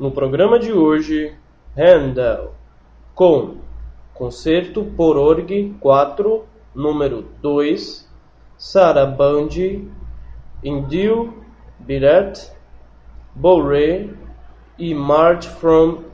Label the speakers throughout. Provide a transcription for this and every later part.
Speaker 1: No programa de hoje, Handel com Concerto por Org 4, número 2, Sarabande, Indil, Biret, Bourré e March from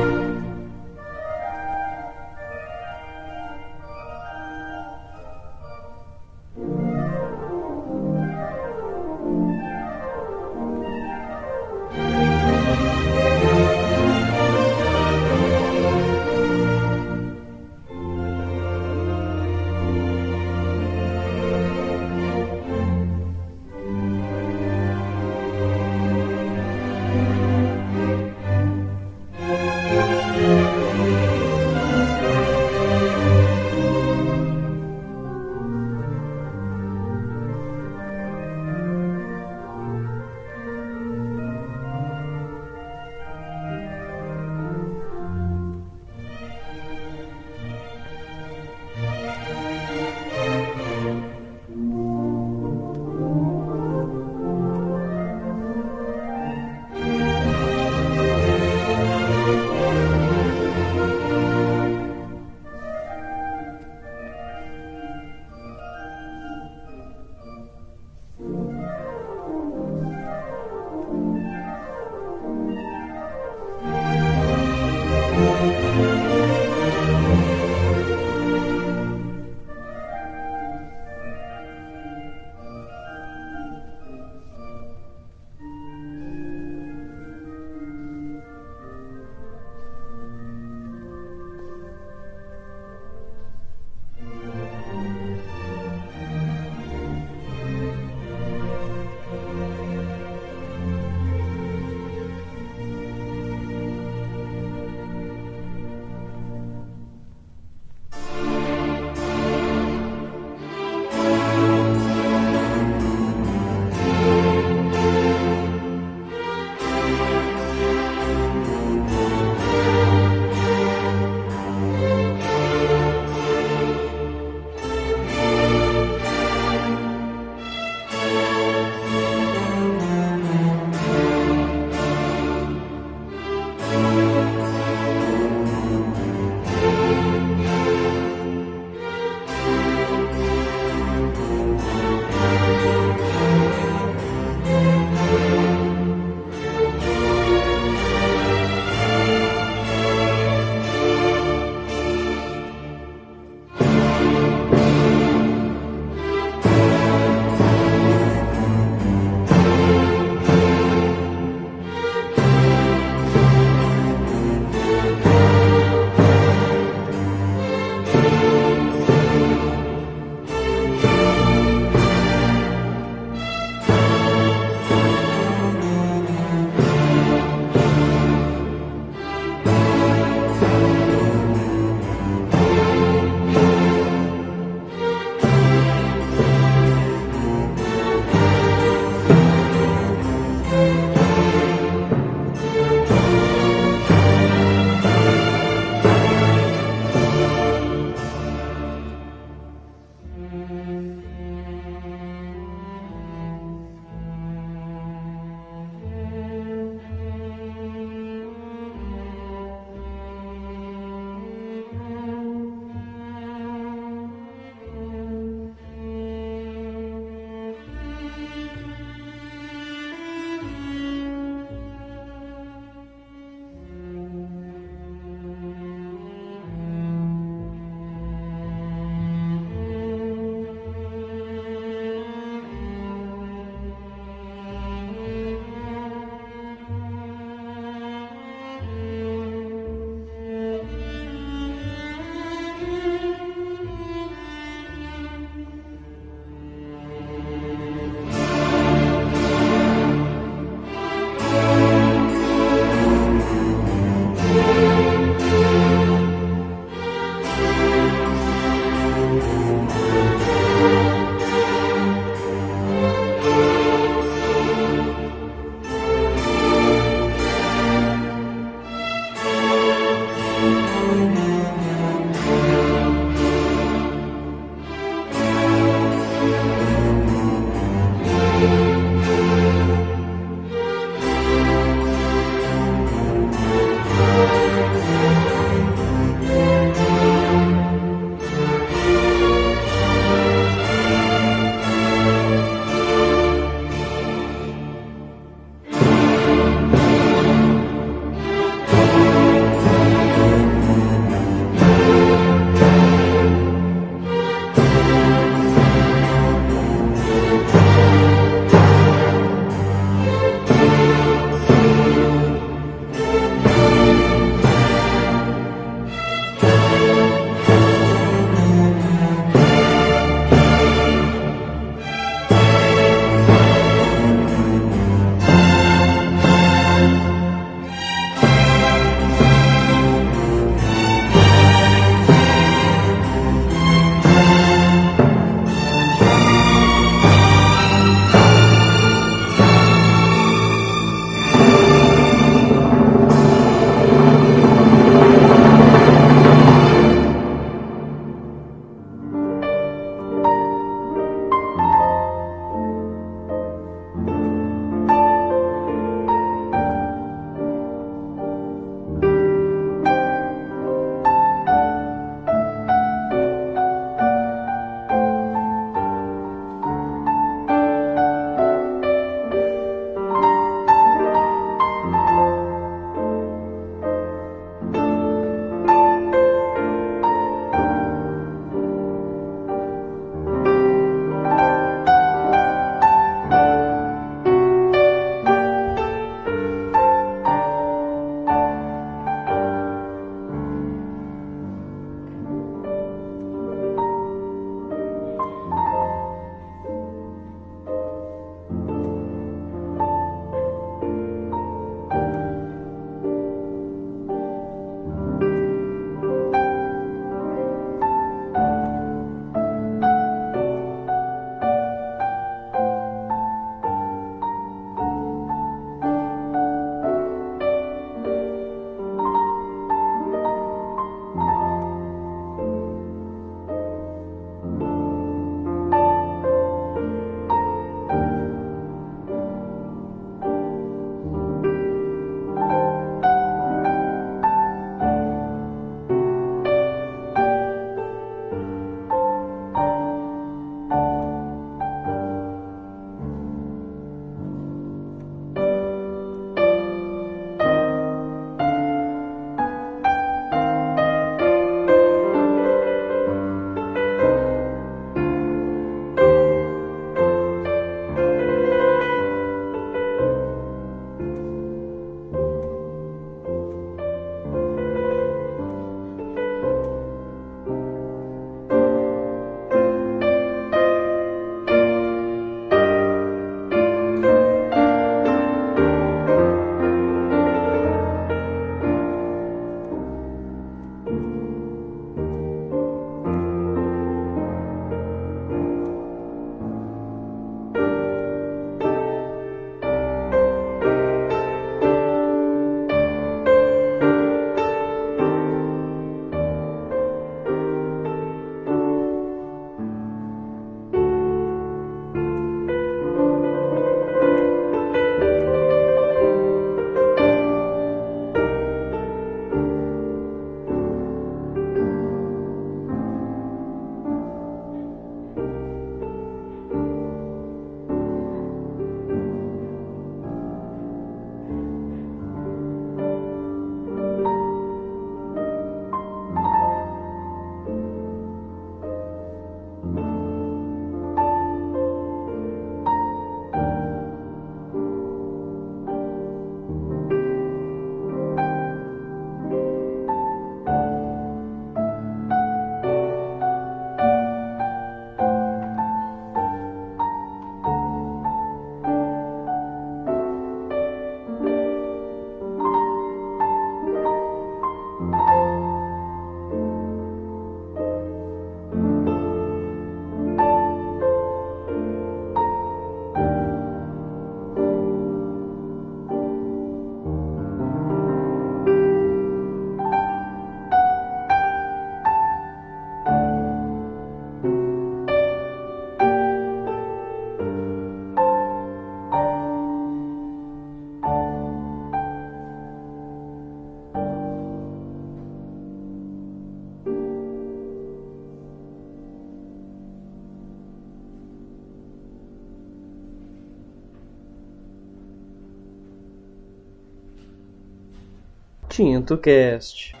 Speaker 1: Scipion. TintoCast.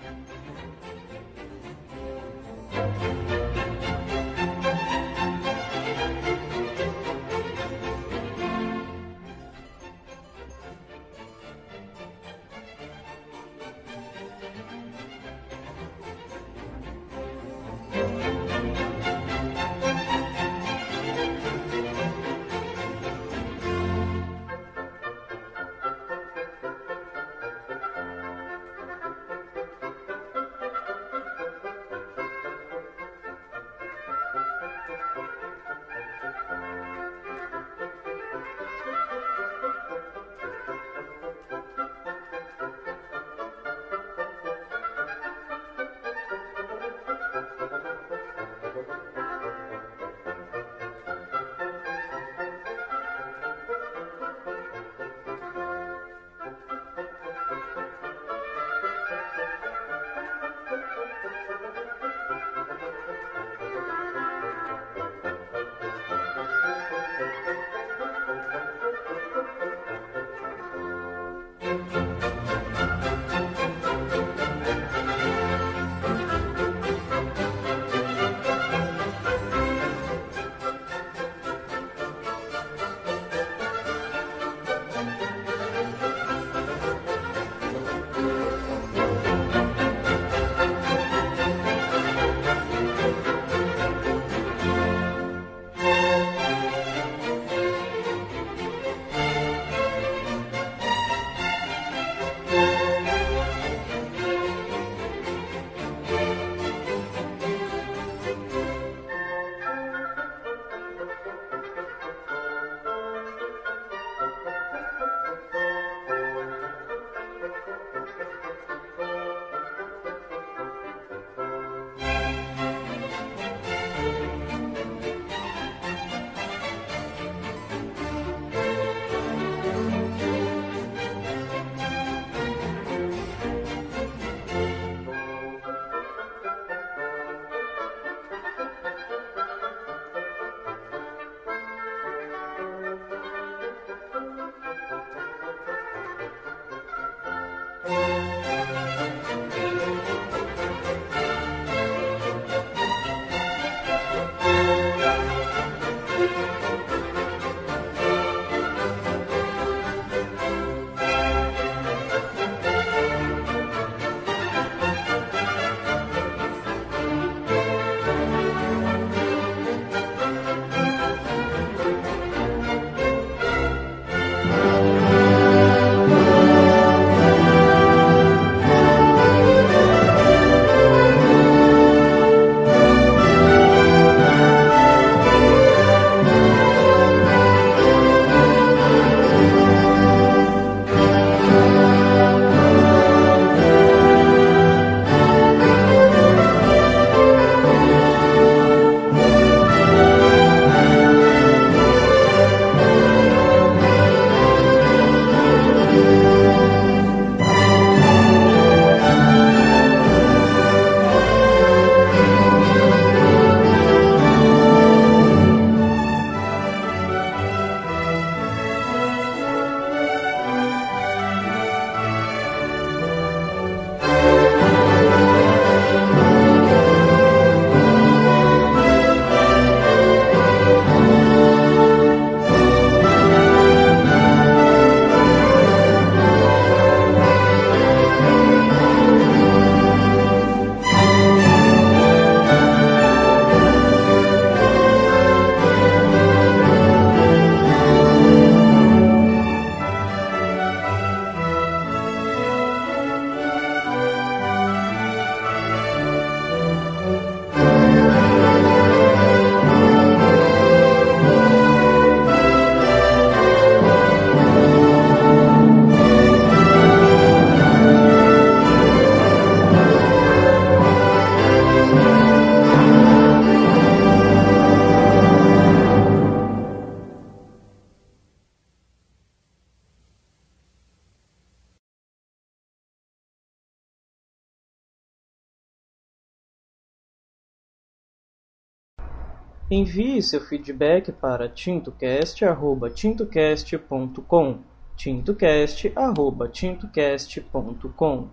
Speaker 1: Envie seu feedback para tintocast.tintocast.com tintocast@tintocast.com.